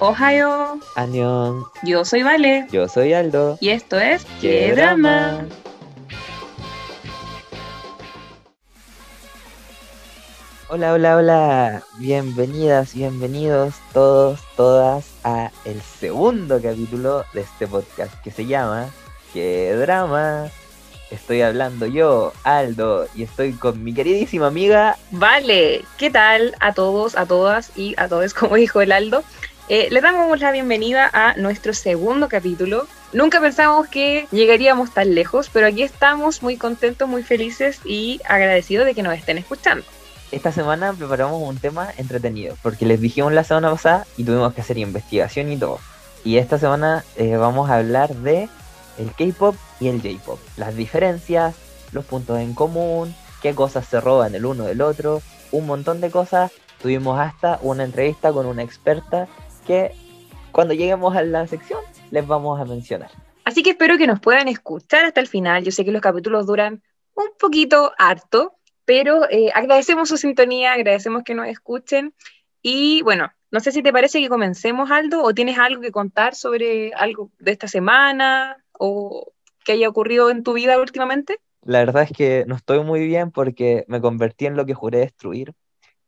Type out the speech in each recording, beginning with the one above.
Ohio. Anión. Yo soy Vale. Yo soy Aldo. Y esto es ¡Qué drama! Hola, hola, hola. Bienvenidas, bienvenidos todos, todas a el segundo capítulo de este podcast que se llama ¡Qué drama! Estoy hablando yo, Aldo, y estoy con mi queridísima amiga. Vale, ¿qué tal a todos, a todas y a todos, como dijo el Aldo? Eh, le damos la bienvenida a nuestro segundo capítulo. Nunca pensamos que llegaríamos tan lejos, pero aquí estamos muy contentos, muy felices y agradecidos de que nos estén escuchando. Esta semana preparamos un tema entretenido, porque les dijimos la semana pasada y tuvimos que hacer investigación y todo. Y esta semana eh, vamos a hablar de el K-pop y el J-pop, las diferencias, los puntos en común, qué cosas se roban el uno del otro, un montón de cosas. Tuvimos hasta una entrevista con una experta que cuando lleguemos a la sección les vamos a mencionar. Así que espero que nos puedan escuchar hasta el final. Yo sé que los capítulos duran un poquito harto, pero eh, agradecemos su sintonía, agradecemos que nos escuchen. Y bueno, no sé si te parece que comencemos, Aldo, o tienes algo que contar sobre algo de esta semana o que haya ocurrido en tu vida últimamente. La verdad es que no estoy muy bien porque me convertí en lo que juré destruir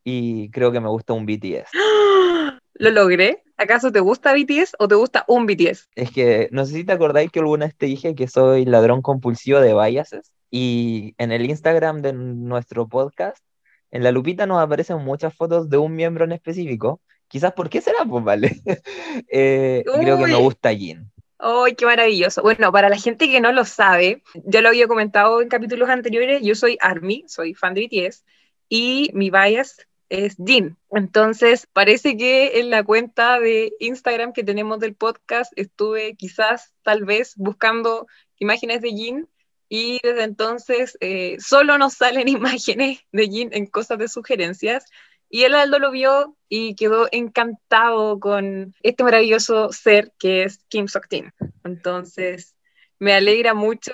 y creo que me gusta un BTS. ¿Lo logré? ¿Acaso te gusta BTS o te gusta un BTS? Es que no sé si te acordáis que alguna vez te dije que soy ladrón compulsivo de biases y en el Instagram de nuestro podcast, en la lupita nos aparecen muchas fotos de un miembro en específico. Quizás, ¿por qué será? Pues vale. eh, creo que me gusta Jin. ¡Ay, qué maravilloso! Bueno, para la gente que no lo sabe, ya lo había comentado en capítulos anteriores, yo soy ARMY, soy fan de BTS, y mi bias es Jin. Entonces, parece que en la cuenta de Instagram que tenemos del podcast estuve quizás, tal vez, buscando imágenes de Jin y desde entonces eh, solo nos salen imágenes de Jin en cosas de sugerencias. Y el Aldo lo vio y quedó encantado con este maravilloso ser que es Kim Sok-tin. Entonces, me alegra mucho.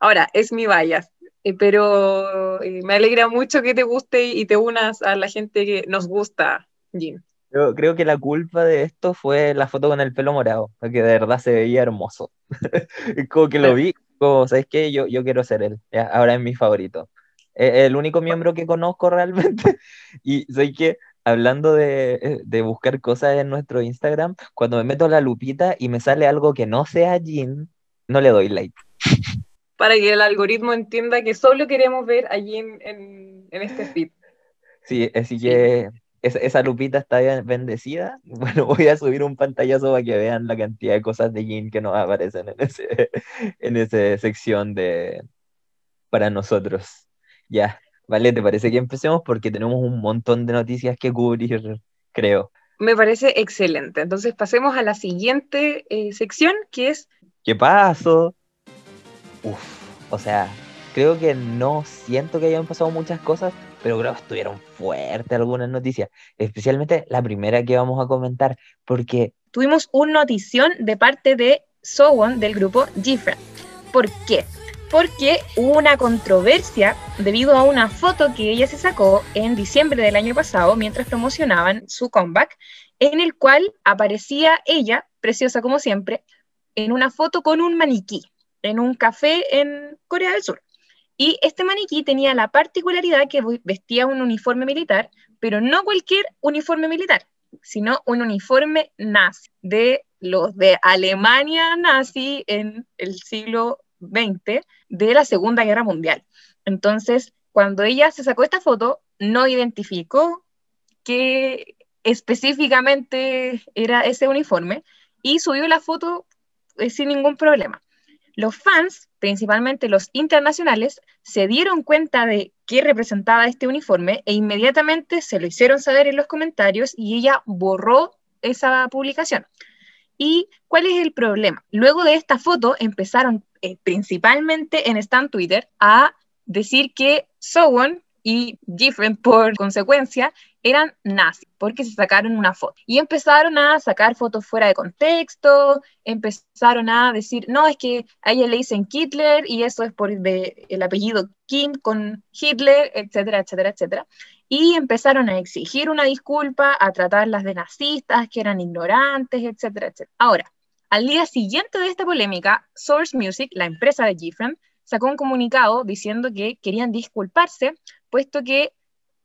Ahora, es mi bias, eh, pero eh, me alegra mucho que te guste y te unas a la gente que nos gusta. Yo creo que la culpa de esto fue la foto con el pelo morado, porque de verdad se veía hermoso. como que lo vi, como, ¿sabes qué? Yo, yo quiero ser él, ahora es mi favorito. Es el único miembro que conozco realmente. y sé que, hablando de, de, buscar cosas en nuestro Instagram, cuando me meto la lupita y me sale algo que no sea Jin, no le doy like. Para que el algoritmo entienda que solo queremos ver a Jin en, en este feed. Sí, así que esa, esa, lupita está bendecida. Bueno, voy a subir un pantallazo para que vean la cantidad de cosas de Jin que nos aparecen en, ese, en esa sección de para nosotros. Ya, vale, ¿te parece que empecemos? Porque tenemos un montón de noticias que cubrir, creo. Me parece excelente. Entonces pasemos a la siguiente eh, sección, que es... ¿Qué pasó? Uf, o sea, creo que no siento que hayan pasado muchas cosas, pero creo que estuvieron fuertes algunas noticias, especialmente la primera que vamos a comentar, porque... Tuvimos una notición de parte de Sowon del grupo Gfriend. ¿Por qué? porque hubo una controversia debido a una foto que ella se sacó en diciembre del año pasado mientras promocionaban su comeback, en el cual aparecía ella, preciosa como siempre, en una foto con un maniquí en un café en Corea del Sur. Y este maniquí tenía la particularidad que vestía un uniforme militar, pero no cualquier uniforme militar, sino un uniforme nazi, de los de Alemania nazi en el siglo 20 de la Segunda Guerra Mundial. Entonces, cuando ella se sacó esta foto, no identificó qué específicamente era ese uniforme y subió la foto eh, sin ningún problema. Los fans, principalmente los internacionales, se dieron cuenta de qué representaba este uniforme e inmediatamente se lo hicieron saber en los comentarios y ella borró esa publicación. ¿Y cuál es el problema? Luego de esta foto empezaron eh, principalmente en Stan Twitter a decir que Sowon y Different por consecuencia eran nazis porque se sacaron una foto y empezaron a sacar fotos fuera de contexto, empezaron a decir, no, es que a ella le dicen Hitler y eso es por el apellido Kim con Hitler, etcétera, etcétera, etcétera. y empezaron a exigir una disculpa, a tratarlas de nazistas, que eran ignorantes, etcétera, etcétera. Ahora, al día siguiente de esta polémica, Source Music, la empresa de GFriend, sacó un comunicado diciendo que querían disculparse, puesto que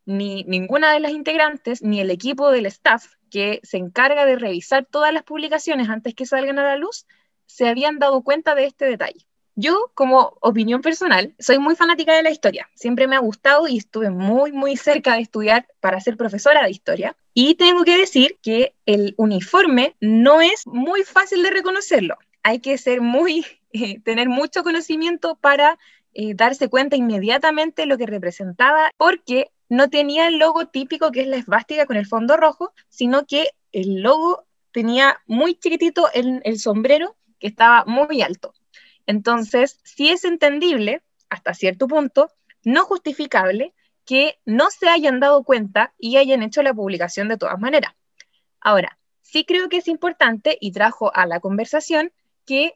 ni ninguna de las integrantes ni el equipo del staff que se encarga de revisar todas las publicaciones antes que salgan a la luz se habían dado cuenta de este detalle. Yo, como opinión personal, soy muy fanática de la historia. Siempre me ha gustado y estuve muy, muy cerca de estudiar para ser profesora de historia. Y tengo que decir que el uniforme no es muy fácil de reconocerlo. Hay que ser muy, eh, tener mucho conocimiento para eh, darse cuenta inmediatamente lo que representaba, porque no tenía el logo típico que es la esvástica con el fondo rojo, sino que el logo tenía muy chiquitito el, el sombrero que estaba muy alto. Entonces, sí es entendible, hasta cierto punto, no justificable, que no se hayan dado cuenta y hayan hecho la publicación de todas maneras. Ahora, sí creo que es importante y trajo a la conversación que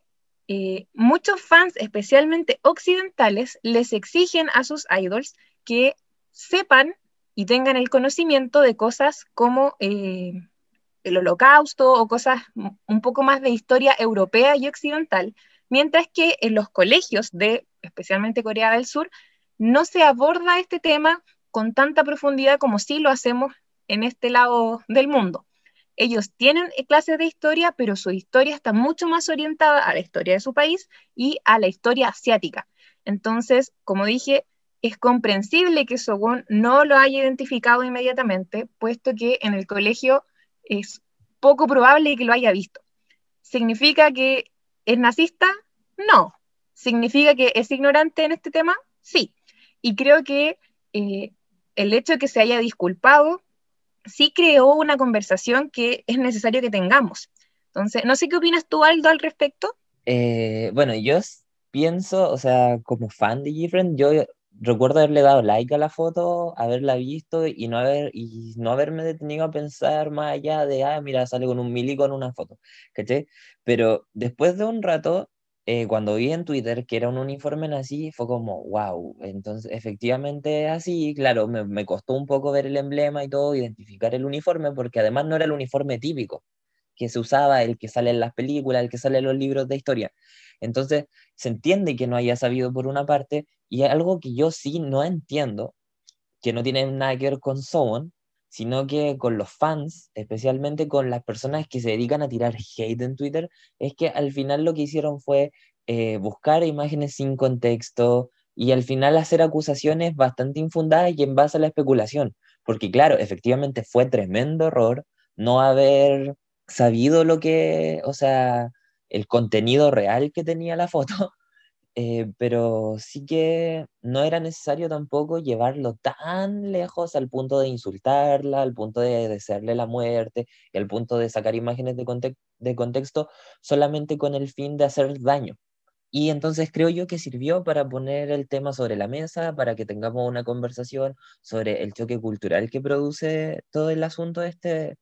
eh, muchos fans, especialmente occidentales, les exigen a sus idols que sepan y tengan el conocimiento de cosas como eh, el holocausto o cosas un poco más de historia europea y occidental, mientras que en los colegios de especialmente Corea del Sur no se aborda este tema con tanta profundidad como sí lo hacemos en este lado del mundo. Ellos tienen clases de historia, pero su historia está mucho más orientada a la historia de su país y a la historia asiática. Entonces, como dije, es comprensible que Sogun no lo haya identificado inmediatamente, puesto que en el colegio es poco probable que lo haya visto. ¿Significa que ¿Es nazista? No. ¿Significa que es ignorante en este tema? Sí. Y creo que eh, el hecho de que se haya disculpado sí creó una conversación que es necesario que tengamos. Entonces, no sé qué opinas tú, Aldo, al respecto. Eh, bueno, yo pienso, o sea, como fan de Gifren, yo recuerdo haberle dado like a la foto, haberla visto y no, haber, y no haberme detenido a pensar más allá de, ah, mira, sale con un milico en una foto, ¿caché? Pero después de un rato, eh, cuando vi en Twitter que era un uniforme así, fue como, wow, entonces efectivamente así, claro, me, me costó un poco ver el emblema y todo, identificar el uniforme, porque además no era el uniforme típico que se usaba, el que sale en las películas, el que sale en los libros de historia. Entonces, se entiende que no haya sabido por una parte, y algo que yo sí no entiendo, que no tiene nada que ver con Someone, sino que con los fans, especialmente con las personas que se dedican a tirar hate en Twitter, es que al final lo que hicieron fue eh, buscar imágenes sin contexto y al final hacer acusaciones bastante infundadas y en base a la especulación. Porque claro, efectivamente fue tremendo error no haber sabido lo que, o sea, el contenido real que tenía la foto, eh, pero sí que no era necesario tampoco llevarlo tan lejos al punto de insultarla, al punto de desearle la muerte, y al punto de sacar imágenes de, de contexto solamente con el fin de hacer daño. Y entonces creo yo que sirvió para poner el tema sobre la mesa, para que tengamos una conversación sobre el choque cultural que produce todo el asunto este,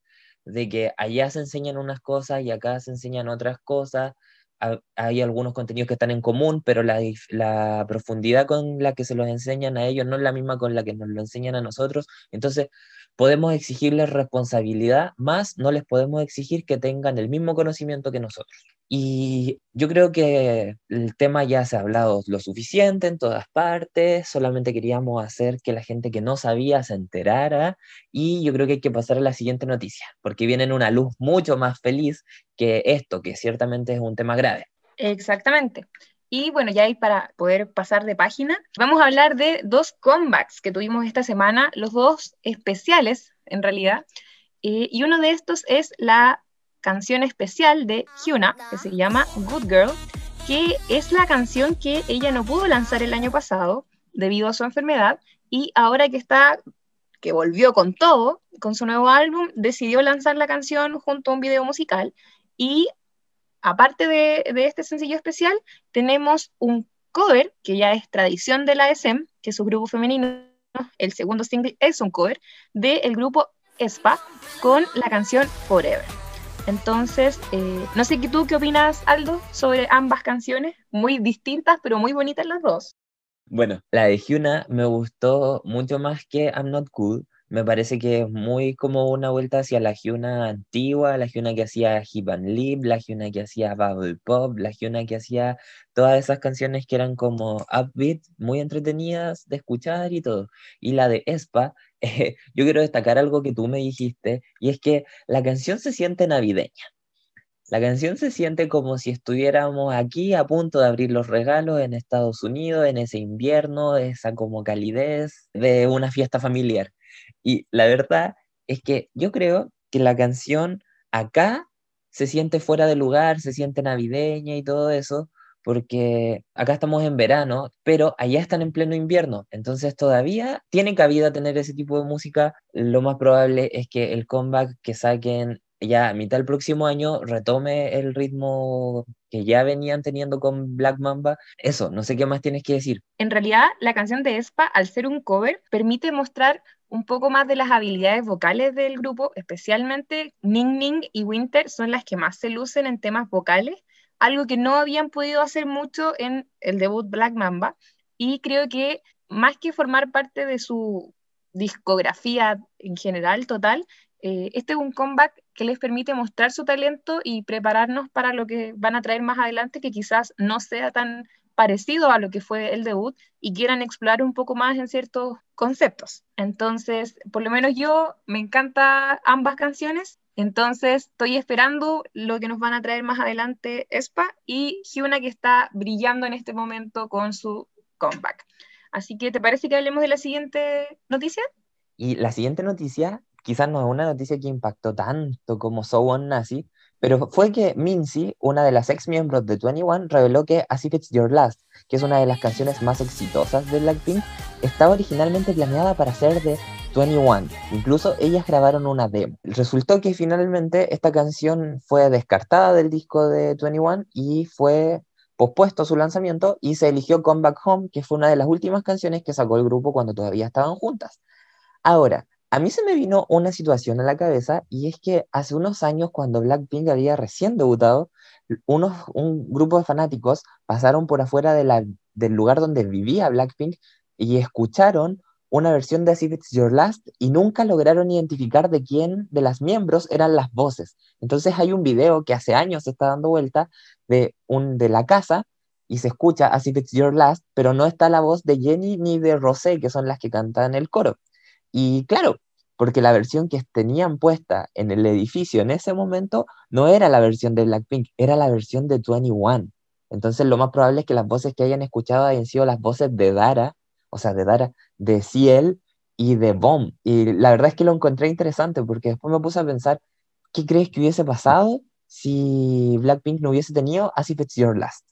de que allá se enseñan unas cosas y acá se enseñan otras cosas. Hay algunos contenidos que están en común, pero la, la profundidad con la que se los enseñan a ellos no es la misma con la que nos lo enseñan a nosotros. Entonces, podemos exigirles responsabilidad, más no les podemos exigir que tengan el mismo conocimiento que nosotros. Y yo creo que el tema ya se ha hablado lo suficiente en todas partes, solamente queríamos hacer que la gente que no sabía se enterara y yo creo que hay que pasar a la siguiente noticia, porque viene en una luz mucho más feliz que esto, que ciertamente es un tema grave. Exactamente. Y bueno, ya ahí para poder pasar de página, vamos a hablar de dos comebacks que tuvimos esta semana, los dos especiales en realidad. Eh, y uno de estos es la canción especial de Hyuna, que se llama Good Girl, que es la canción que ella no pudo lanzar el año pasado debido a su enfermedad y ahora que está, que volvió con todo, con su nuevo álbum, decidió lanzar la canción junto a un video musical y aparte de, este sencillo especial, tenemos un cover que ya es tradición de la SM, que es su grupo femenino, el segundo single es un cover del grupo Spa con la canción Forever. Entonces, eh, no sé tú qué opinas, Aldo, sobre ambas canciones, muy distintas, pero muy bonitas las dos. Bueno, la de Hyuna me gustó mucho más que I'm Not Cool, Me parece que es muy como una vuelta hacia la Hyuna antigua, la Hyuna que hacía Hip and Lip, la Hyuna que hacía Bubble Pop, la Hyuna que hacía todas esas canciones que eran como upbeat, muy entretenidas de escuchar y todo. Y la de Espa, eh, yo quiero destacar algo que tú me dijiste, y es que la canción se siente navideña. La canción se siente como si estuviéramos aquí a punto de abrir los regalos en Estados Unidos, en ese invierno, esa como calidez de una fiesta familiar. Y la verdad es que yo creo que la canción acá se siente fuera de lugar, se siente navideña y todo eso, porque acá estamos en verano, pero allá están en pleno invierno, entonces todavía tiene cabida tener ese tipo de música. Lo más probable es que el comeback que saquen ya a mitad del próximo año retome el ritmo que ya venían teniendo con Black Mamba. Eso, no sé qué más tienes que decir. En realidad, la canción de Espa, al ser un cover, permite mostrar un poco más de las habilidades vocales del grupo, especialmente Ning Ning y Winter son las que más se lucen en temas vocales, algo que no habían podido hacer mucho en el debut Black Mamba, y creo que más que formar parte de su discografía en general total, eh, este es un comeback que les permite mostrar su talento y prepararnos para lo que van a traer más adelante, que quizás no sea tan parecido a lo que fue el debut y quieran explorar un poco más en ciertos conceptos. Entonces, por lo menos yo me encanta ambas canciones, entonces estoy esperando lo que nos van a traer más adelante Espa y Hyuna que está brillando en este momento con su comeback. Así que, ¿te parece que hablemos de la siguiente noticia? Y la siguiente noticia quizás no es una noticia que impactó tanto como So One Nazi, pero fue que Minzy, una de las ex miembros de 21, reveló que As If It's Your Last, que es una de las canciones más exitosas de Blackpink, estaba originalmente planeada para ser de 21. Incluso ellas grabaron una demo. Resultó que finalmente esta canción fue descartada del disco de 21 y fue pospuesto su lanzamiento y se eligió Come Back Home, que fue una de las últimas canciones que sacó el grupo cuando todavía estaban juntas. Ahora, a mí se me vino una situación a la cabeza y es que hace unos años cuando Blackpink había recién debutado, unos, un grupo de fanáticos pasaron por afuera del lugar donde vivía Blackpink y escucharon una versión de As If It's Your Last y nunca lograron identificar de quién de las miembros eran las voces. Entonces hay un video que hace años se está dando vuelta de, un, de la casa y se escucha As If It's Your Last, pero no está la voz de Jenny ni de Rosé, que son las que cantan el coro. Y claro, porque la versión que tenían puesta en el edificio en ese momento no era la versión de Blackpink, era la versión de 21. Entonces lo más probable es que las voces que hayan escuchado hayan sido las voces de Dara, o sea, de Dara, de Ciel y de Bomb. Y la verdad es que lo encontré interesante porque después me puse a pensar, ¿qué crees que hubiese pasado si Blackpink no hubiese tenido As If It's Your Last?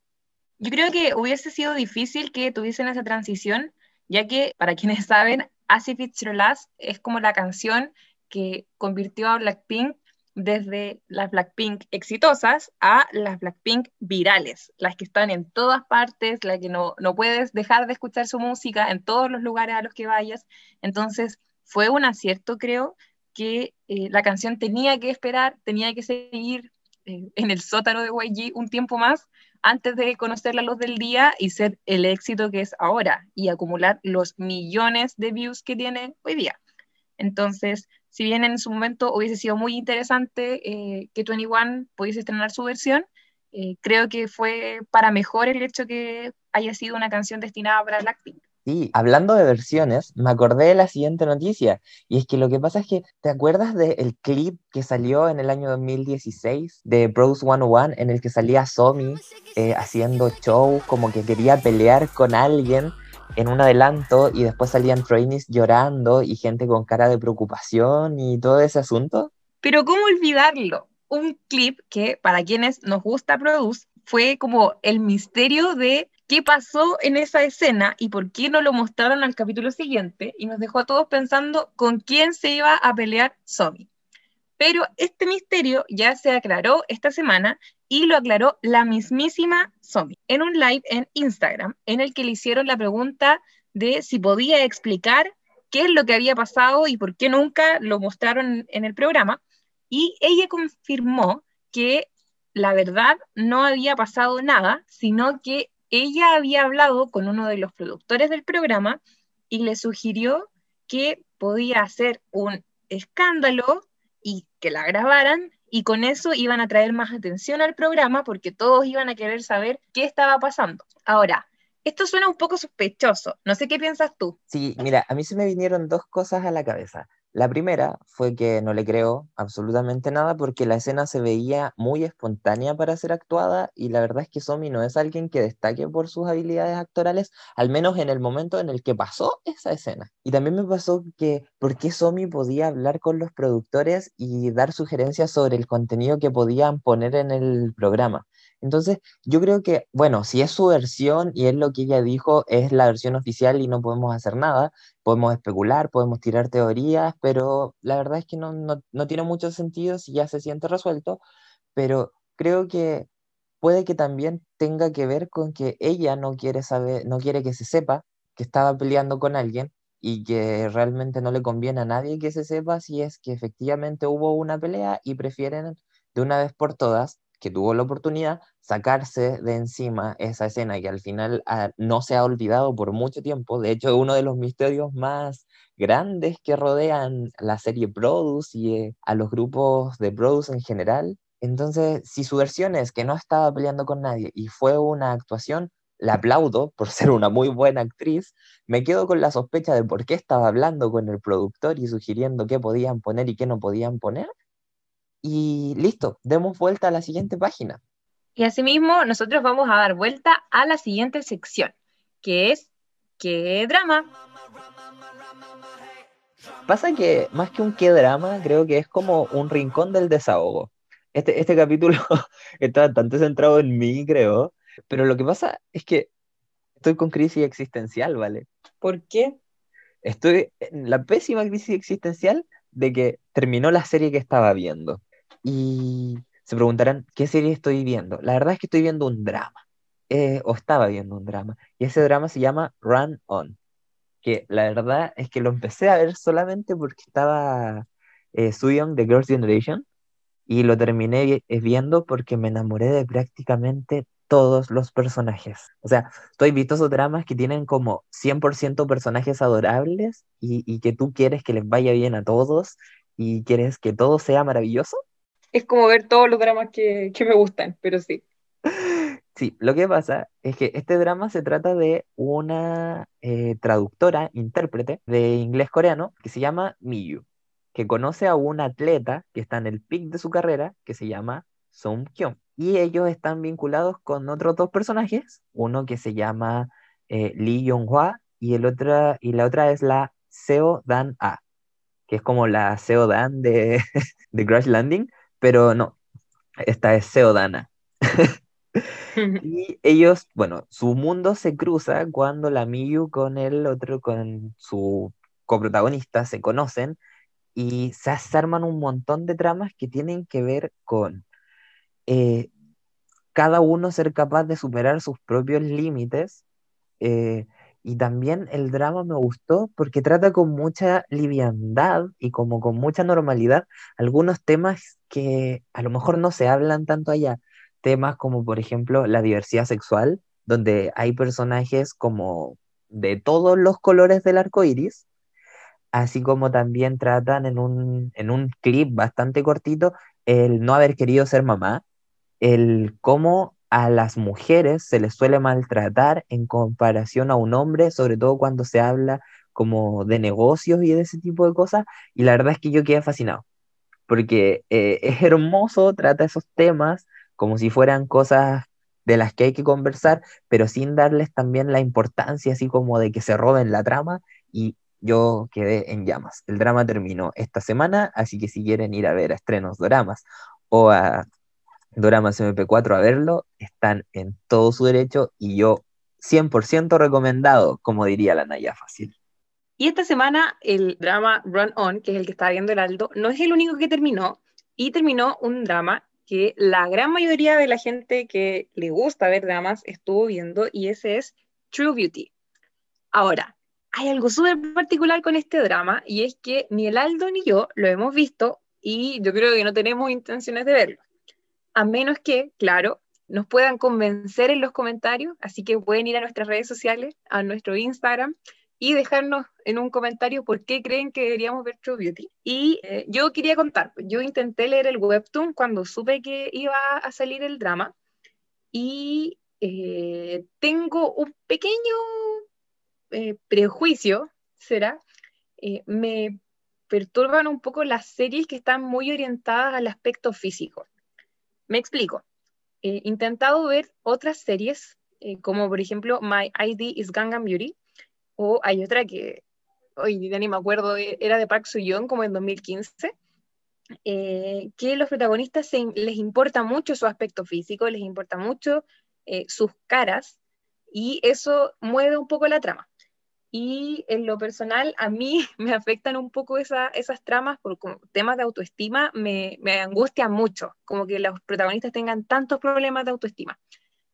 Yo creo que hubiese sido difícil que tuviesen esa transición, ya que, para quienes saben, As If It's Your Last es como la canción que convirtió a Blackpink desde las Blackpink exitosas a las Blackpink virales, las que están en todas partes, las que no, no puedes dejar de escuchar su música en todos los lugares a los que vayas. Entonces fue un acierto, creo, que eh, la canción tenía que esperar, tenía que seguir eh, en el sótano de YG un tiempo más antes de conocer la luz del día y ser el éxito que es ahora y acumular los millones de views que tiene hoy día. Entonces, si bien en su momento hubiese sido muy interesante eh, que 21 pudiese estrenar su versión, eh, creo que fue para mejor el hecho que haya sido una canción destinada para Blackpink. Sí, hablando de versiones, me acordé de la siguiente noticia, y es que lo que pasa es que, ¿te acuerdas del clip que salió en el año 2016 de Bros 101, en el que salía Somi eh, haciendo show, como que quería pelear con alguien en un adelanto, y después salían trainees llorando y gente con cara de preocupación y todo ese asunto? Pero ¿cómo olvidarlo? Un clip que, para quienes nos gusta Produce, fue como el misterio de qué pasó en esa escena y por qué no lo mostraron al capítulo siguiente y nos dejó a todos pensando con quién se iba a pelear Somi. Pero este misterio ya se aclaró esta semana y lo aclaró la mismísima Somi en un live en Instagram en el que le hicieron la pregunta de si podía explicar qué es lo que había pasado y por qué nunca lo mostraron en el programa. Y ella confirmó que la verdad no había pasado nada, sino que ella había hablado con uno de los productores del programa y le sugirió que podía hacer un escándalo y que la grabaran y con eso iban a traer más atención al programa porque todos iban a querer saber qué estaba pasando. Ahora, esto suena un poco sospechoso, no sé qué piensas tú. Sí, mira, a mí se me vinieron dos cosas a la cabeza. La primera fue que no le creo absolutamente nada porque la escena se veía muy espontánea para ser actuada y la verdad es que Somi no es alguien que destaque por sus habilidades actorales, al menos en el momento en el que pasó esa escena. Y también me pasó que por qué Somi podía hablar con los productores y dar sugerencias sobre el contenido que podían poner en el programa. Entonces, yo creo que, bueno, si es su versión y es lo que ella dijo, es la versión oficial y no podemos hacer nada, podemos especular, podemos tirar teorías, pero la verdad es que no, no, tiene mucho sentido si ya se siente resuelto, pero creo que puede que también tenga que ver con que ella no quiere saber, no quiere que se sepa que estaba peleando con alguien y que realmente no le conviene a nadie que se sepa si es que efectivamente hubo una pelea y prefieren de una vez por todas que tuvo la oportunidad, sacarse de encima esa escena que al final ah, no se ha olvidado por mucho tiempo. De hecho, uno de los misterios más grandes que rodean la serie Produce y eh, a los grupos de Produce en general. Entonces, si su versión es que no estaba peleando con nadie y fue una actuación, la aplaudo por ser una muy buena actriz, me quedo con la sospecha de por qué estaba hablando con el productor y sugiriendo qué podían poner y qué no podían poner, y listo, demos vuelta a la siguiente página. Y asimismo, nosotros vamos a dar vuelta a la siguiente sección, que es ¿Qué drama? Pasa que más que un qué drama, creo que es como un rincón del desahogo. Este, este capítulo está bastante centrado en mí, creo, pero lo que pasa es que estoy con crisis existencial, ¿vale? ¿Por qué? Estoy en la pésima crisis existencial de que terminó la serie que estaba viendo. Y se preguntarán, ¿qué serie estoy viendo? La verdad es que estoy viendo un drama, eh, o estaba viendo un drama, y ese drama se llama Run On, que la verdad es que lo empecé a ver solamente porque estaba eh, Young de Girls' Generation, y lo terminé eh, viendo porque me enamoré de prácticamente todos los personajes. O sea, estoy visto esos dramas que tienen como 100% personajes adorables y, y, que tú quieres que les vaya bien a todos y quieres que todo sea maravilloso es como ver todos los dramas que, me gustan, pero sí. Sí, lo que pasa es que este drama se trata de una eh, traductora, intérprete de inglés-coreano que se llama Miyu, que conoce a un atleta que está en el pic de su carrera que se llama Sung Kyung. Y ellos están vinculados con otros dos personajes, uno que se llama eh, Lee Yong-hwa y, el otra, y la otra es la Seo Dan-a, que es como la Seo Dan de, de Crash Landing, pero no, esta es Seodana. y ellos, bueno, su mundo se cruza cuando la Miyu con el otro, con su coprotagonista, se conocen y se arman un montón de tramas que tienen que ver con eh, cada uno ser capaz de superar sus propios límites. Eh, y también el drama me gustó porque trata con mucha liviandad y como con mucha normalidad algunos temas que a lo mejor no se hablan tanto allá. Temas como por ejemplo la diversidad sexual, donde hay personajes como de todos los colores del arco iris, así como también tratan en un, en un clip bastante cortito el no haber querido ser mamá, el cómo a las mujeres se les suele maltratar en comparación a un hombre, sobre todo cuando se habla como de negocios y de ese tipo de cosas, y la verdad es que yo quedé fascinado, porque eh, es hermoso, trata esos temas como si fueran cosas de las que hay que conversar, pero sin darles también la importancia así como de que se roben la trama, y yo quedé en llamas. El drama terminó esta semana, así que si quieren ir a ver a estrenos dramas o a Doramas MP4 a verlo, están en todo su derecho y yo 100% recomendado, como diría la Naya Fácil. Y esta semana el drama Run On, que es el que está viendo el Aldo, no es el único que terminó, y terminó un drama que la gran mayoría de la gente que le gusta ver dramas estuvo viendo, y ese es True Beauty. Ahora, hay algo súper particular con este drama, y es que ni el Aldo ni yo lo hemos visto, y yo creo que no tenemos intenciones de verlo a menos que, claro, nos puedan convencer en los comentarios, así que pueden ir a nuestras redes sociales, a nuestro Instagram, y dejarnos en un comentario por qué creen que deberíamos ver True Beauty. Y eh, yo quería contar, yo intenté leer el webtoon cuando supe que iba a salir el drama y eh, tengo un pequeño eh, prejuicio, será, me perturban un poco las series que están muy orientadas al aspecto físico. Me explico. He intentado ver otras series, como por ejemplo My ID is Gangnam Beauty, o hay otra que, hoy ni me acuerdo, e, era de Park Soo-young como en 2015, eh, que los protagonistas les importa mucho su aspecto físico, les importa mucho eh, sus caras, y eso mueve un poco la trama. Y en lo personal, a mí me afectan un poco esas tramas por temas de autoestima, me, me angustia mucho, como que los protagonistas tengan tantos problemas de autoestima.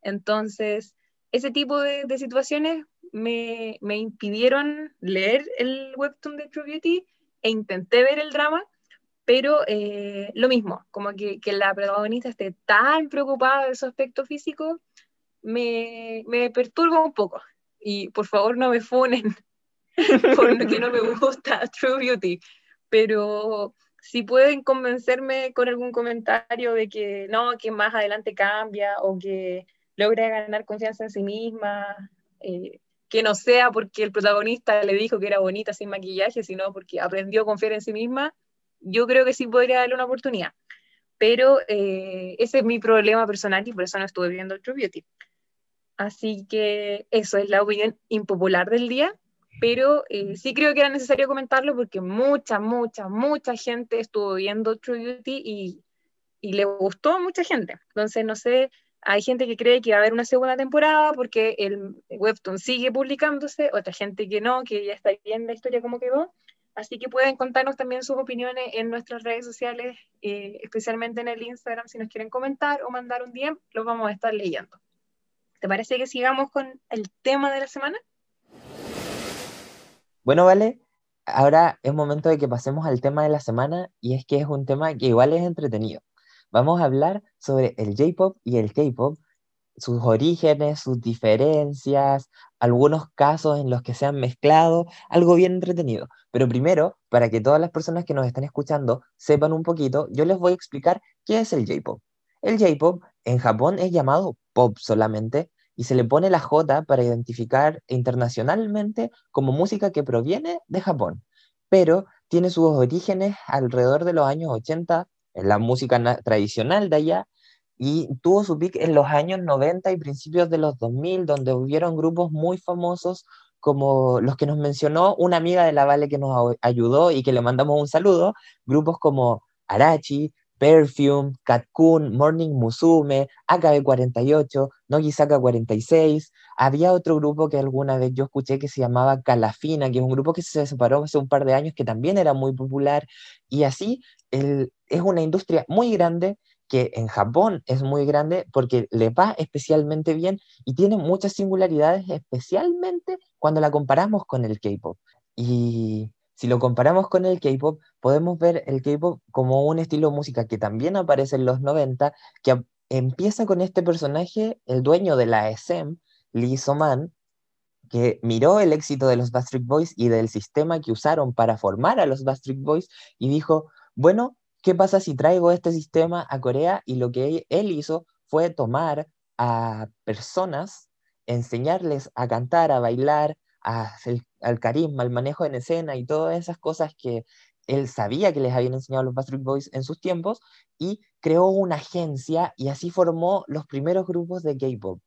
Entonces, ese tipo de, de situaciones me, me, impidieron leer el webtoon de True Beauty e intenté ver el drama, pero eh, lo mismo, como que, que, la protagonista esté tan preocupada de su aspecto físico, me, me perturba un poco. Y por favor no me funen porque no me gusta True Beauty, pero si pueden convencerme con algún comentario de que no, que más adelante cambia o que logra ganar confianza en sí misma, eh, que no sea porque el protagonista le dijo que era bonita sin maquillaje, sino porque aprendió a confiar en sí misma, yo creo que sí podría darle una oportunidad. Pero eh, ese es mi problema personal y por eso no estuve viendo True Beauty. Así que eso es la opinión impopular del día, pero eh, sí creo que era necesario comentarlo porque mucha, mucha, mucha gente estuvo viendo True Beauty y, y le gustó a mucha gente. Entonces, no sé hay gente que cree que va a haber una segunda temporada porque el webtoon sigue publicándose, otra gente que no, que ya está bien la historia como quedó. Así que pueden contarnos también sus opiniones en nuestras redes sociales, eh, especialmente en el Instagram, si nos quieren comentar o mandar un DM, los vamos a estar leyendo. ¿Te parece que sigamos con el tema de la semana? Bueno, vale. Ahora es momento de que pasemos al tema de la semana y es que es un tema que igual es entretenido. Vamos a hablar sobre el J-Pop y el K-Pop, sus orígenes, sus diferencias, algunos casos en los que se han mezclado, algo bien entretenido. Pero primero, para que todas las personas que nos están escuchando sepan un poquito, yo les voy a explicar qué es el J-Pop. El J-Pop en Japón es llamado pop solamente y se le pone la J para identificar internacionalmente como música que proviene de Japón, pero tiene sus orígenes alrededor de los años 80 en la música tradicional de allá, y tuvo su pick en los años 90 y principios de los 2000, donde hubieron grupos muy famosos como los que nos mencionó una amiga de la Vale que nos ayudó y que le mandamos un saludo, grupos como Arachi, Perfume, Katkun, Morning Musume, AKB48, Nogisaka 46. Había otro grupo que alguna vez yo escuché que se llamaba Calafina, que es un grupo que se separó hace un par de años que también era muy popular. Y así el, es una industria muy grande que en Japón es muy grande porque le va especialmente bien y tiene muchas singularidades, especialmente cuando la comparamos con el K-pop. Y si lo comparamos con el K-pop, podemos ver el K-pop como un estilo de música que también aparece en los 90, que empieza con este personaje, el dueño de la SM, Lee So-man, que miró el éxito de los Backstreet Boys y del sistema que usaron para formar a los Backstreet Boys y dijo, bueno, ¿qué pasa si traigo este sistema a Corea? Y lo que él hizo fue tomar a personas, enseñarles a cantar, a bailar, al carisma, al manejo en escena y todas esas cosas que él sabía que les habían enseñado los Backstreet Boys en sus tiempos y creó una agencia y así formó los primeros grupos de K-pop.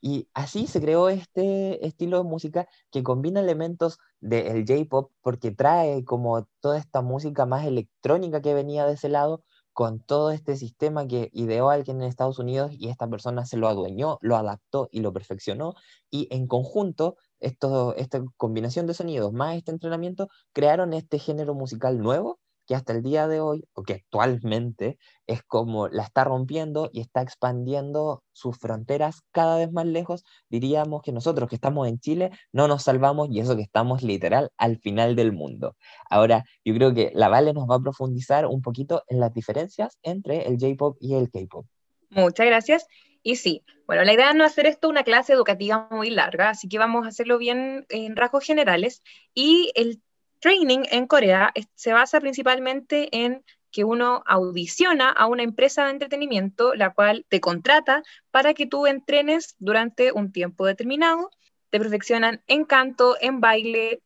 Y así se creó este estilo de música que combina elementos del J-pop porque trae como toda esta música más electrónica que venía de ese lado con todo este sistema que ideó alguien en Estados Unidos y esta persona se lo adueñó, lo adaptó y lo perfeccionó y en conjunto esto, esta combinación de sonidos más este entrenamiento crearon este género musical nuevo que hasta el día de hoy, o que actualmente es como la está rompiendo y está expandiendo sus fronteras cada vez más lejos, diríamos que nosotros que estamos en Chile no nos salvamos y eso que estamos literal al final del mundo. Ahora, yo creo que la Vale nos va a profundizar un poquito en las diferencias entre el J-Pop y el K-Pop. Muchas gracias. Y sí, bueno, la idea es no hacer esto una clase educativa muy larga, así que vamos a hacerlo bien en rasgos generales. Y el training en Corea se basa principalmente en que uno audiciona a una empresa de entretenimiento, la cual te contrata para que tú entrenes durante un tiempo determinado, te perfeccionan en canto, en baile,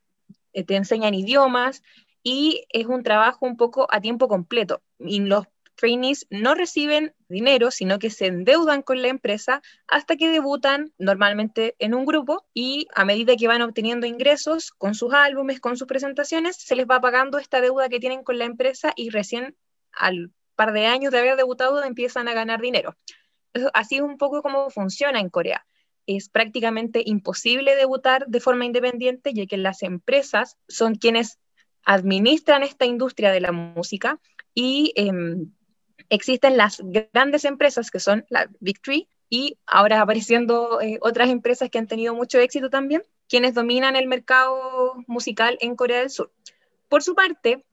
eh, te enseñan idiomas y es un trabajo un poco a tiempo completo. Y los trainees no reciben dinero, sino que se endeudan con la empresa hasta que debutan normalmente en un grupo y a medida que van obteniendo ingresos con sus álbumes, con sus presentaciones, se les va pagando esta deuda que tienen con la empresa y recién al par de años de haber debutado empiezan a ganar dinero. Así es un poco como funciona en Corea. Es prácticamente imposible debutar de forma independiente, ya que las empresas son quienes administran esta industria de la música y em, existen las grandes empresas que son la Big Three y ahora apareciendo eh, otras empresas que han tenido mucho éxito también, quienes dominan el mercado musical en Corea del Sur. Por su parte,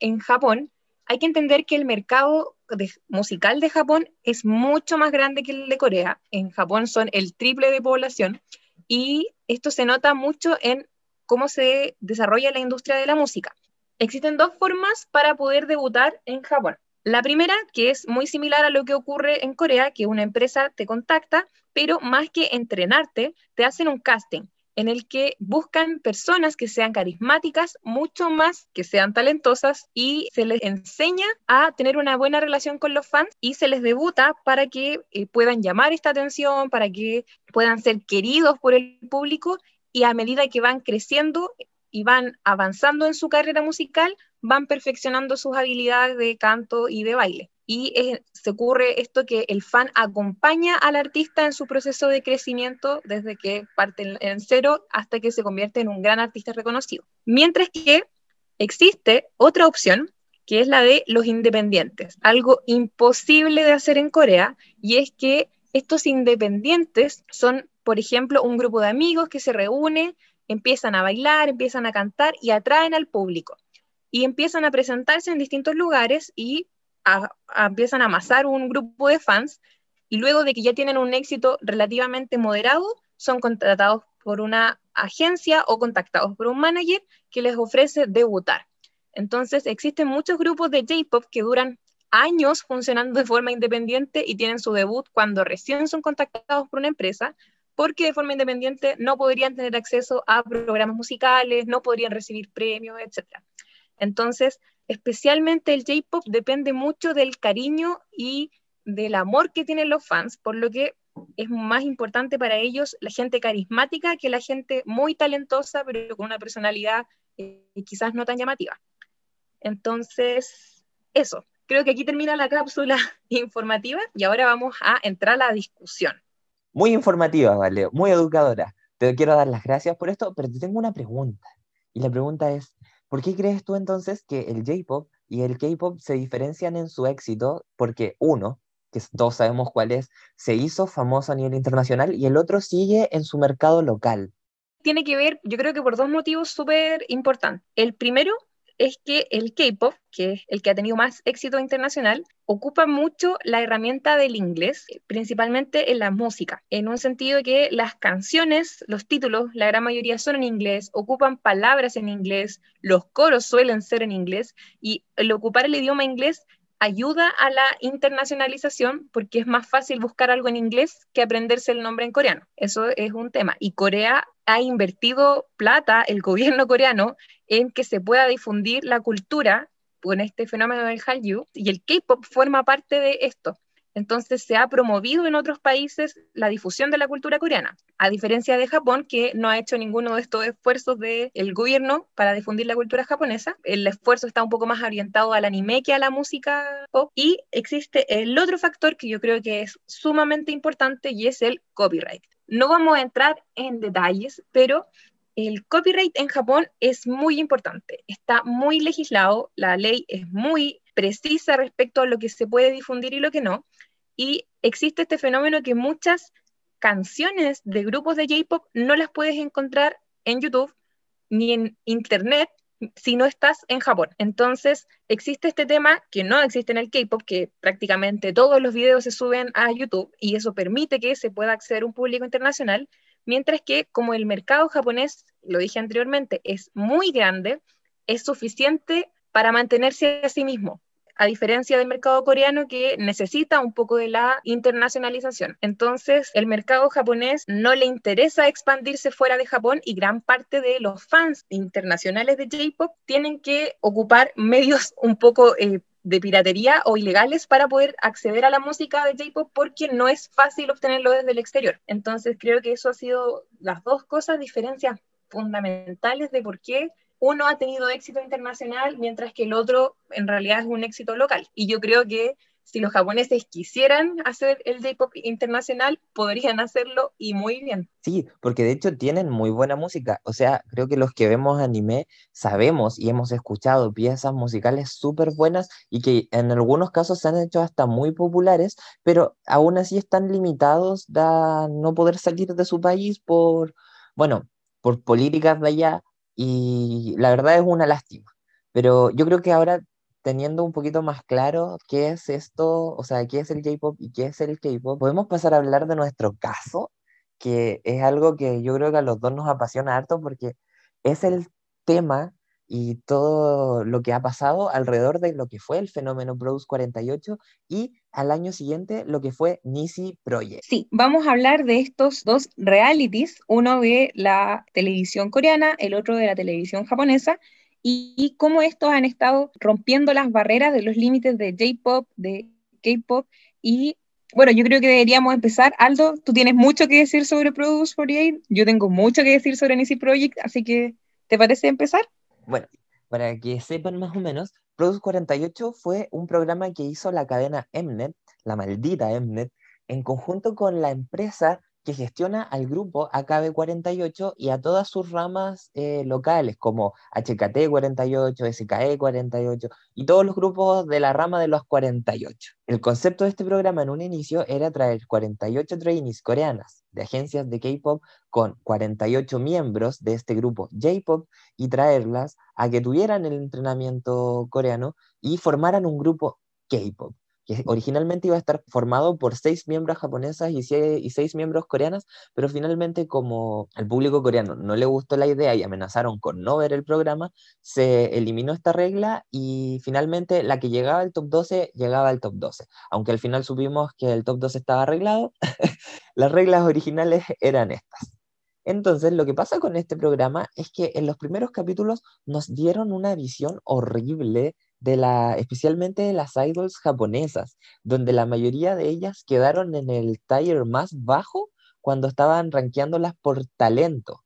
en Japón, hay que entender que el mercado musical de Japón es mucho más grande que el de Corea. En Japón son el triple de población y esto se nota mucho en cómo se desarrolla la industria de la música. Existen dos formas para poder debutar en Japón. La primera, que es muy similar a lo que ocurre en Corea, que una empresa te contacta, pero más que entrenarte, te hacen un casting en el que buscan personas que sean carismáticas, mucho más que sean talentosas y se les enseña a tener una buena relación con los fans y se les debuta para que eh, puedan llamar esta atención, para que puedan ser queridos por el público y a medida que van creciendo y van avanzando en su carrera musical, van perfeccionando sus habilidades de canto y de baile. Y se ocurre esto que el fan acompaña al artista en su proceso de crecimiento desde que parte en cero hasta que se convierte en un gran artista reconocido. Mientras que existe otra opción que es la de los independientes, algo imposible de hacer en Corea, y es que estos independientes son, por ejemplo, un grupo de amigos que se reúne, empiezan a bailar, empiezan a cantar y atraen al público y empiezan a presentarse en distintos lugares y empiezan a amasar un grupo de fans y luego de que ya tienen un éxito relativamente moderado, son contratados por una agencia o contactados por un manager que les ofrece debutar. Entonces existen muchos grupos de J-Pop que duran años funcionando de forma independiente y tienen su debut cuando recién son contactados por una empresa, porque de forma independiente no podrían tener acceso a programas musicales, no podrían recibir premios, etc. Entonces, especialmente el J-Pop depende mucho del cariño y del amor que tienen los fans, por lo que es más importante para ellos la gente carismática que la gente muy talentosa, pero con una personalidad eh, quizás no tan llamativa. Entonces, eso, creo que aquí termina la cápsula informativa y ahora vamos a entrar a la discusión. Muy informativa, Vale, muy educadora. Te quiero dar las gracias por esto, pero te tengo una pregunta. Y la pregunta es, ¿Por qué crees tú entonces que el J-Pop y el K-Pop se diferencian en su éxito? Porque uno, que todos sabemos cuál es, se hizo famoso a nivel internacional y el otro sigue en su mercado local. Tiene que ver, yo creo que por dos motivos súper importantes. El primero es que el K-pop, que es el que ha tenido más éxito internacional, ocupa mucho la herramienta del inglés, principalmente en la música, en un sentido que las canciones, los títulos, la gran mayoría son en inglés, ocupan palabras en inglés, los coros suelen ser en inglés, y el ocupar el idioma inglés ayuda a la internacionalización porque es más fácil buscar algo en inglés que aprenderse el nombre en coreano. Eso es un tema. Y Corea ha invertido plata, el gobierno coreano, en que se pueda difundir la cultura con este fenómeno del Hallyu y el K-pop forma parte de esto. Entonces se ha promovido en otros países la difusión de la cultura coreana, a diferencia de Japón, que no ha hecho ninguno de estos esfuerzos del gobierno para difundir la cultura japonesa. El esfuerzo está un poco más orientado al anime que a la música pop. Y existe el otro factor que yo creo que es sumamente importante y es el copyright. No vamos a entrar en detalles, pero el copyright en Japón es muy importante. Está muy legislado, la ley es muy precisa respecto a lo que se puede difundir y lo que no. Y existe este fenómeno que muchas canciones de grupos de J-Pop no las puedes encontrar en YouTube ni en Internet si no estás en Japón. Entonces, existe este tema que no existe en el K-pop, que prácticamente todos los videos se suben a YouTube y eso permite que se pueda acceder a un público internacional, mientras que como el mercado japonés, lo dije anteriormente, es muy grande, es suficiente para mantenerse a sí mismo a diferencia del mercado coreano que necesita un poco de la internacionalización. Entonces, el mercado japonés no le interesa expandirse fuera de Japón y gran parte de los fans internacionales de J-Pop tienen que ocupar medios un poco... Eh, de piratería o ilegales para poder acceder a la música de J-pop porque no es fácil obtenerlo desde el exterior. Entonces creo que eso ha sido las dos cosas, diferencias fundamentales de por qué uno ha tenido éxito internacional mientras que el otro en realidad es un éxito local. Y yo creo que si los japoneses quisieran hacer el J-pop internacional, podrían hacerlo y muy bien. Sí, porque de hecho tienen muy buena música. O sea, creo que los que vemos anime sabemos y hemos escuchado piezas musicales súper buenas y que en algunos casos se han hecho hasta muy populares, pero aún así están limitados a no poder salir de su país por, bueno, por políticas de allá y la verdad es una lástima. Pero yo creo que ahora, teniendo un poquito más claro qué es esto, o sea, qué es el J-Pop y qué es el K-Pop, podemos pasar a hablar de nuestro caso, que es algo que yo creo que a los dos nos apasiona harto porque es el tema y todo lo que ha pasado alrededor de lo que fue el fenómeno Produce 48 y al año siguiente lo que fue Nisi Project. Sí, vamos a hablar de estos dos realities, uno de la televisión coreana, el otro de la televisión japonesa, y, cómo estos han estado rompiendo las barreras de los límites de J-Pop, de K-Pop, y bueno, yo creo que deberíamos empezar. Aldo, tú tienes mucho que decir sobre Produce 48, yo tengo mucho que decir sobre Nisi Project, así que, ¿te parece empezar? Bueno, para que sepan más o menos, Produce 48 fue un programa que hizo la cadena Mnet, la maldita Mnet, en conjunto con la empresa que gestiona al grupo AKB48 y a todas sus ramas eh, locales, como HKT48, SKE48 y todos los grupos de la rama de los 48. El concepto de este programa en un inicio era traer 48 trainees coreanas de agencias de K-pop con 48 miembros de este grupo J-pop y traerlas a que tuvieran el entrenamiento coreano y formaran un grupo K-pop que originalmente iba a estar formado por seis miembros japonesas y seis, miembros coreanas, pero finalmente como al público coreano no le gustó la idea y amenazaron con no ver el programa, se eliminó esta regla y finalmente la que llegaba al top 12 llegaba al top 12. Aunque al final supimos que el top 12 estaba arreglado, las reglas originales eran estas. Entonces, lo que pasa con este programa es que en los primeros capítulos nos dieron una visión horrible de la, especialmente de las idols japonesas, donde la mayoría de ellas quedaron en el tier más bajo cuando estaban rankeándolas por talento.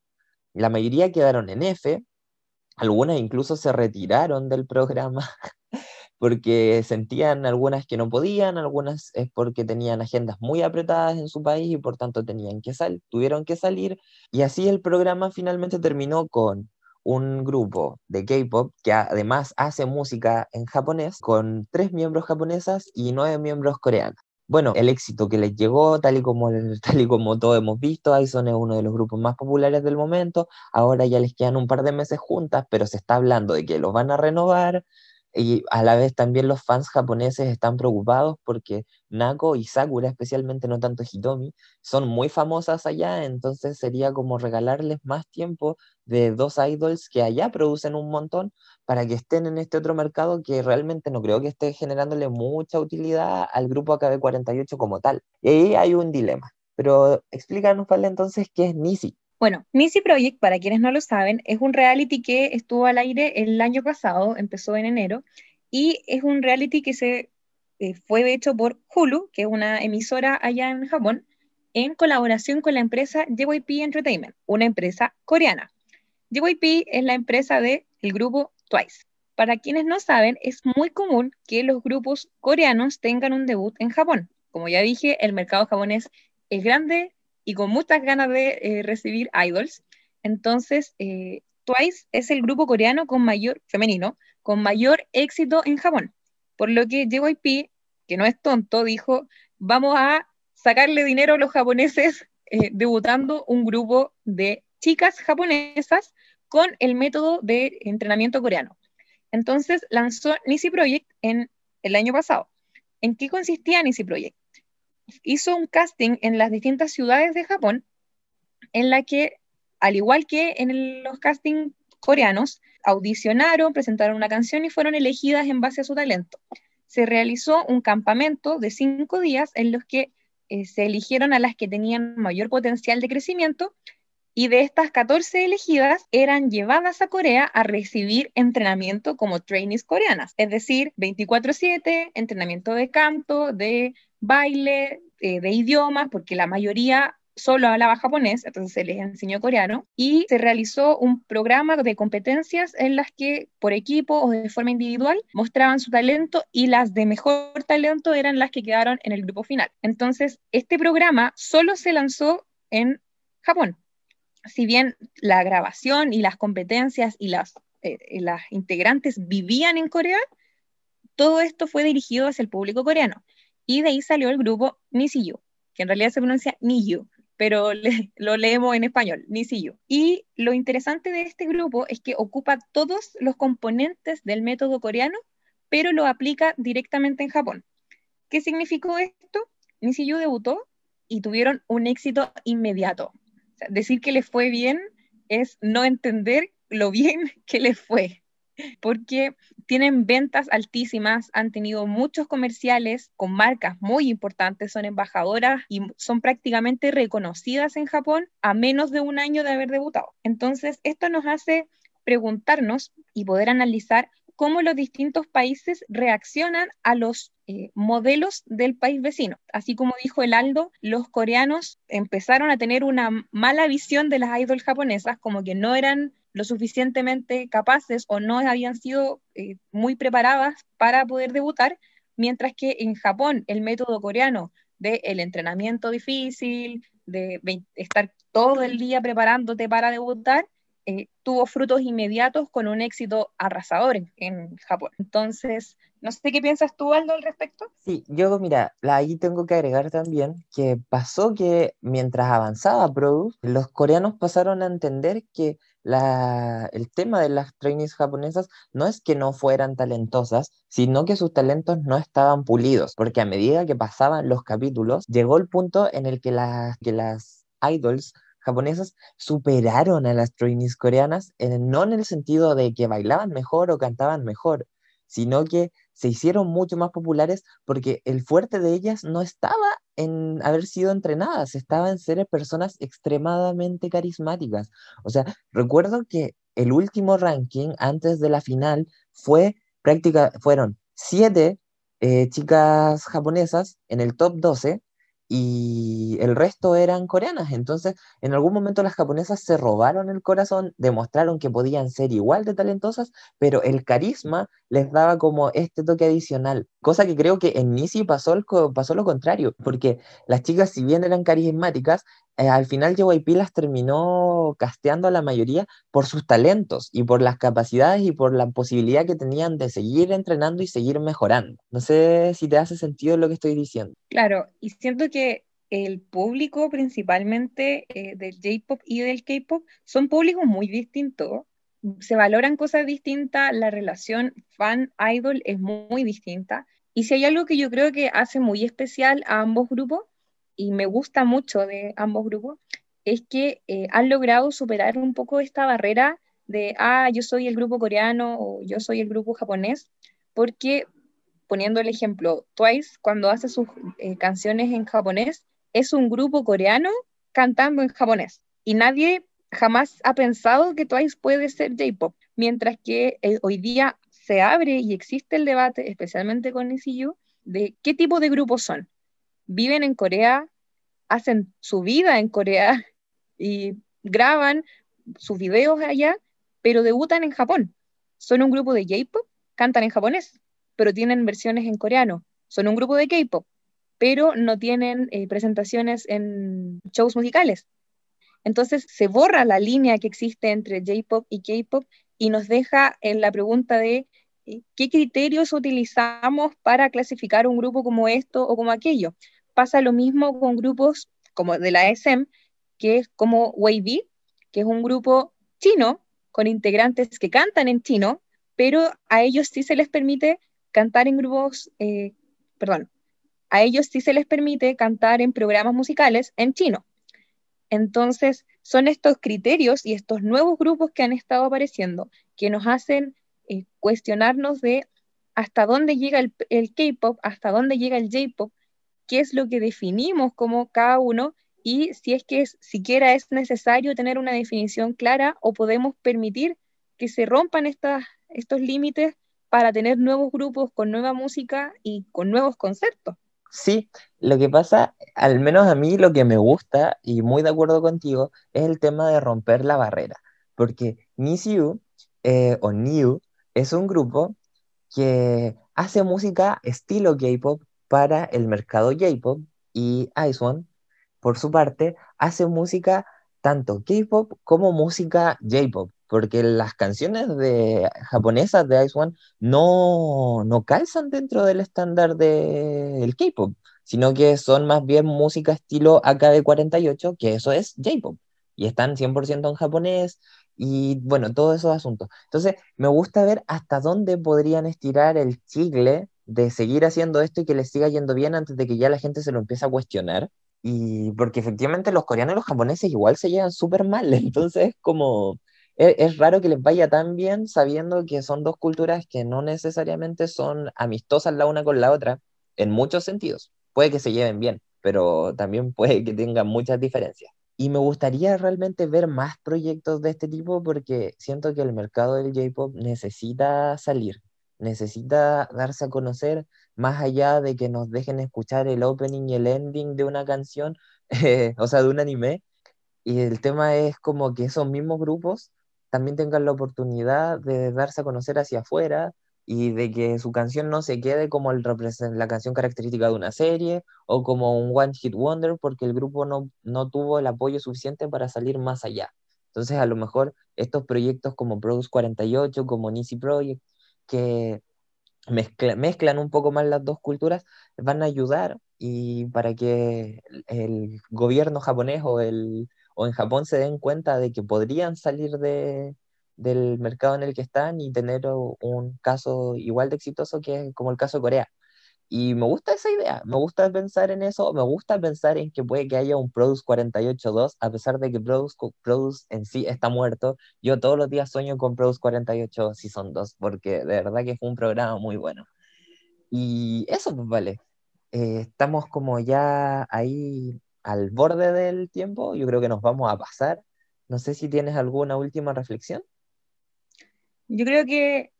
La mayoría quedaron en F, algunas incluso se retiraron del programa porque sentían algunas que no podían, algunas es porque tenían agendas muy apretadas en su país y por tanto tenían que sal tuvieron que salir. Y así el programa finalmente terminó con un grupo de K-pop que además hace música en japonés con tres miembros japonesas y nueve miembros coreanos. Bueno, el éxito que les llegó, tal y como, tal y como todos hemos visto, Aison es uno de los grupos más populares del momento, ahora ya les quedan un par de meses juntas, pero se está hablando de que los van a renovar, y a la vez también los fans japoneses están preocupados porque Nako y Sakura, especialmente no tanto Hitomi, son muy famosas allá, entonces sería como regalarles más tiempo de dos idols que allá producen un montón para que estén en este otro mercado que realmente no creo que esté generándole mucha utilidad al grupo AKB48 como tal. Y ahí hay un dilema. Pero explícanos, Vale, entonces, ¿qué es Nisi? Bueno, Nisi Project, para quienes no lo saben, es un reality que estuvo al aire el año pasado, empezó en enero, y es un reality que se eh, fue hecho por Hulu, que es una emisora allá en Japón, en colaboración con la empresa JYP Entertainment, una empresa coreana. JYP es la empresa del grupo Twice. Para quienes no saben, es muy común que los grupos coreanos tengan un debut en Japón. Como ya dije, el mercado japonés es grande, y con muchas ganas de eh, recibir idols. Entonces, eh, Twice es el grupo coreano con mayor, femenino, con mayor éxito en Japón. Por lo que JYP, que no es tonto, dijo, vamos a sacarle dinero a los japoneses eh, debutando un grupo de chicas japonesas con el método de entrenamiento coreano. Entonces lanzó Nisi Project en el año pasado. ¿En qué consistía Nisi Project? Hizo un casting en las distintas ciudades de Japón en la que, al igual que en los castings coreanos, audicionaron, presentaron una canción y fueron elegidas en base a su talento. Se realizó un campamento de cinco días en los que eh, se eligieron a las que tenían mayor potencial de crecimiento y de estas 14 elegidas eran llevadas a Corea a recibir entrenamiento como trainees coreanas, es decir, 24/7, entrenamiento de canto, de baile, eh, de idiomas, porque la mayoría solo hablaba japonés, entonces se les enseñó coreano, y se realizó un programa de competencias en las que por equipo o de forma individual mostraban su talento y las de mejor talento eran las que quedaron en el grupo final. Entonces, este programa solo se lanzó en Japón. Si bien la grabación y las competencias y las, eh, las integrantes vivían en Corea, todo esto fue dirigido hacia el público coreano. Y de ahí salió el grupo Nisiyu, que en realidad se pronuncia Niyu, pero lo leemos en español, Nisiyu. Y lo interesante de este grupo es que ocupa todos los componentes del método coreano, pero lo aplica directamente en Japón. ¿Qué significó esto? Nisiyu debutó y tuvieron un éxito inmediato. decir que les fue bien es no entender lo bien que les fue porque tienen ventas altísimas, han tenido muchos comerciales con marcas muy importantes, son embajadoras y son prácticamente reconocidas en Japón a menos de un año de haber debutado. Entonces, esto nos hace preguntarnos y poder analizar cómo los distintos países reaccionan a los eh, modelos del país vecino. Así como dijo el Aldo, los coreanos empezaron a tener una mala visión de las idols japonesas, como que no eran lo suficientemente capaces o no habían sido eh, muy preparadas para poder debutar, mientras que en Japón el método coreano del el entrenamiento difícil, de estar todo el día preparándote para debutar, eh, tuvo frutos inmediatos con un éxito arrasador en, Japón. Entonces, no sé qué piensas tú, Aldo, al respecto. Sí, yo, mira, ahí tengo que agregar también que pasó que mientras avanzaba Produce, los coreanos pasaron a entender que la, el tema de las trainees japonesas no es que no fueran talentosas, sino que sus talentos no estaban pulidos, porque a medida que pasaban los capítulos, llegó el punto en el que, que las idols japonesas superaron a las trainees coreanas, no en el sentido de que bailaban mejor o cantaban mejor, sino que se hicieron mucho más populares porque el fuerte de ellas no estaba en haber sido entrenadas, estaba en ser personas extremadamente carismáticas. O sea, recuerdo que el último ranking antes de la final fue práctica, fueron siete eh, chicas japonesas en el top 12 y el resto eran coreanas. Entonces, en algún momento las japonesas se robaron el corazón, demostraron que podían ser igual de talentosas, pero el carisma les daba como este toque adicional, cosa que creo que en Nisi pasó, pasó lo contrario, porque las chicas, si bien eran carismáticas, eh, al final JYP las terminó casteando a la mayoría por sus talentos y por las capacidades y por la posibilidad que tenían de seguir entrenando y seguir mejorando. No sé si te hace sentido lo que estoy diciendo. Claro, y siento que el público principalmente eh, del J-Pop y del K-Pop son públicos muy distintos. Se valoran cosas distintas, la relación fan-idol es muy distinta. Y si hay algo que yo creo que hace muy especial a ambos grupos, y me gusta mucho de ambos grupos, es que eh, han logrado superar un poco esta barrera de, ah, yo soy el grupo coreano o yo soy el grupo japonés, porque poniendo el ejemplo, Twice cuando hace sus eh, canciones en japonés, es un grupo coreano cantando en japonés. Y nadie jamás ha pensado que Twice puede ser J-Pop, mientras que eh, hoy día se abre y existe el debate, especialmente con ECU, de qué tipo de grupos son viven en Corea, hacen su vida en Corea y graban sus videos allá, pero debutan en Japón. Son un grupo de J-pop, cantan en japonés, pero tienen versiones en coreano. Son un grupo de K-pop, pero no tienen eh, presentaciones en shows musicales. Entonces se borra la línea que existe entre J-pop y K-pop y nos deja en la pregunta de eh, qué criterios utilizamos para clasificar un grupo como esto o como aquello pasa lo mismo con grupos como de la SM, que es como Wavy, que es un grupo chino con integrantes que cantan en chino, pero a ellos sí se les permite cantar en grupos, eh, perdón, a ellos sí se les permite cantar en programas musicales en chino. Entonces, son estos criterios y estos nuevos grupos que han estado apareciendo que nos hacen eh, cuestionarnos de hasta dónde llega el K-pop, hasta dónde llega el J-pop, qué es lo que definimos como cada uno y si es que siquiera es necesario tener una definición clara o podemos permitir que se rompan estos límites para tener nuevos grupos con nueva música y con nuevos conceptos. Sí, lo que pasa, al menos a mí lo que me gusta, y muy de acuerdo contigo, es el tema de romper la barrera, porque Nisu eh, o New es un grupo que hace música estilo K-pop para el mercado J-pop y Ice One por su parte, hace música tanto K-pop como música J-pop, porque las canciones de, japonesas de Ice One no, no calzan dentro del estándar del K-pop, sino que son más bien música estilo AKB48, que eso es J-pop, y están 100% en japonés, y bueno, todos esos asuntos. Entonces, me gusta ver hasta dónde podrían estirar el chicle de seguir haciendo esto y que les siga yendo bien antes de que ya la gente se lo empiece a cuestionar y porque efectivamente los coreanos y los japoneses igual se llevan súper mal, entonces como es, es, raro que les vaya tan bien sabiendo que son dos culturas que no necesariamente son amistosas la una con la otra, en muchos sentidos. Puede que se lleven bien, pero también puede que tengan muchas diferencias. Y me gustaría realmente ver más proyectos de este tipo porque siento que el mercado del J-Pop necesita salir, necesita darse a conocer más allá de que nos dejen escuchar el opening y el ending de una canción, o sea, de un anime. Y el tema es como que esos mismos grupos también tengan la oportunidad de darse a conocer hacia afuera y de que su canción no se quede como el la canción característica de una serie o como un One Hit Wonder porque el grupo no, no tuvo el apoyo suficiente para salir más allá. Entonces, a lo mejor estos proyectos como Produce 48, como Nisi Project, que mezclan un poco más las dos culturas, van a ayudar y para que el gobierno japonés o, el, o en Japón se den cuenta de que podrían salir de, del mercado en el que están y tener un caso igual de exitoso que como el caso de Corea. Y me gusta esa idea, me gusta pensar en eso, me gusta pensar en que puede que haya un Produce 48.2, a pesar de que Produce, Produce en sí está muerto. Yo todos los días sueño con Produce 48 Season 2, porque de verdad que fue un programa muy bueno. Y eso, pues vale. Eh, estamos como ya ahí al borde del tiempo, yo creo que nos vamos a pasar. No sé si tienes alguna última reflexión. Yo creo que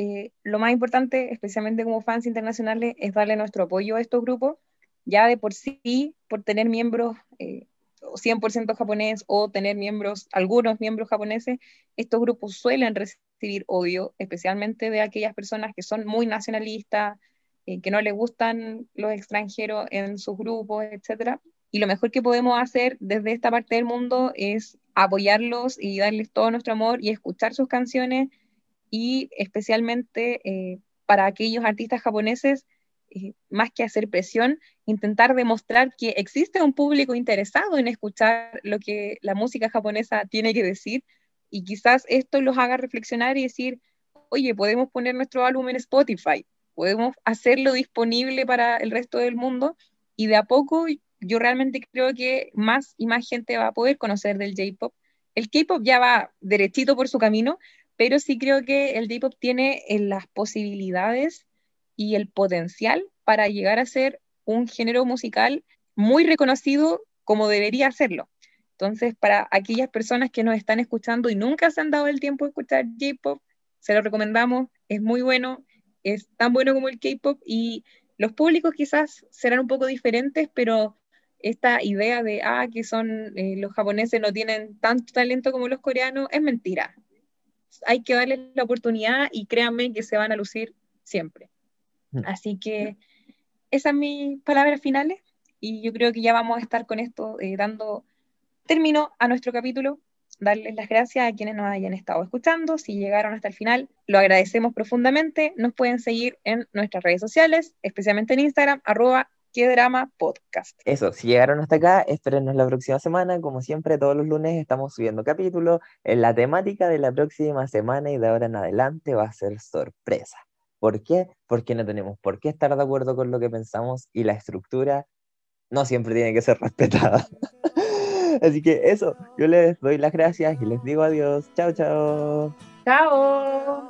eh, lo más importante, especialmente como fans internacionales, es darle nuestro apoyo a estos grupos, ya de por sí, por tener miembros eh, 100% japonés o tener miembros, algunos miembros japoneses, estos grupos suelen recibir odio, especialmente de aquellas personas que son muy nacionalistas, eh, que no les gustan los extranjeros en sus grupos, etc. Y lo mejor que podemos hacer desde esta parte del mundo es apoyarlos y darles todo nuestro amor y escuchar sus canciones y especialmente eh, para aquellos artistas japoneses, eh, más que hacer presión, intentar demostrar que existe un público interesado en escuchar lo que la música japonesa tiene que decir y quizás esto los haga reflexionar y decir, oye, podemos poner nuestro álbum en Spotify, podemos hacerlo disponible para el resto del mundo y de a poco yo realmente creo que más y más gente va a poder conocer del J-Pop. El K-Pop ya va derechito por su camino, pero sí creo que el J-Pop tiene eh, las posibilidades y el potencial para llegar a ser un género musical muy reconocido como debería serlo. Entonces, para aquellas personas que nos están escuchando y nunca se han dado el tiempo de escuchar J-Pop, se lo recomendamos, es muy bueno, es tan bueno como el K-Pop y los públicos quizás serán un poco diferentes, pero esta idea de ah, que son eh, los japoneses no tienen tanto talento como los coreanos es mentira hay que darles la oportunidad y créanme que se van a lucir siempre. Mm. Así que esas son mis palabras finales y yo creo que ya vamos a estar con esto eh, dando término a nuestro capítulo. Darles las gracias a quienes nos hayan estado escuchando. Si llegaron hasta el final, lo agradecemos profundamente. Nos pueden seguir en nuestras redes sociales, especialmente en Instagram, arroba Qué Drama Podcast. Eso, si llegaron hasta acá, espérenos la próxima semana. Como siempre, todos los lunes estamos subiendo capítulos. En la temática de la próxima semana y de ahora en adelante va a ser sorpresa. ¿Por qué? Porque no tenemos por qué estar de acuerdo con lo que pensamos y la estructura no siempre tiene que ser respetada. Así que eso, yo les doy las gracias y les digo adiós. Chao, chao. Chao.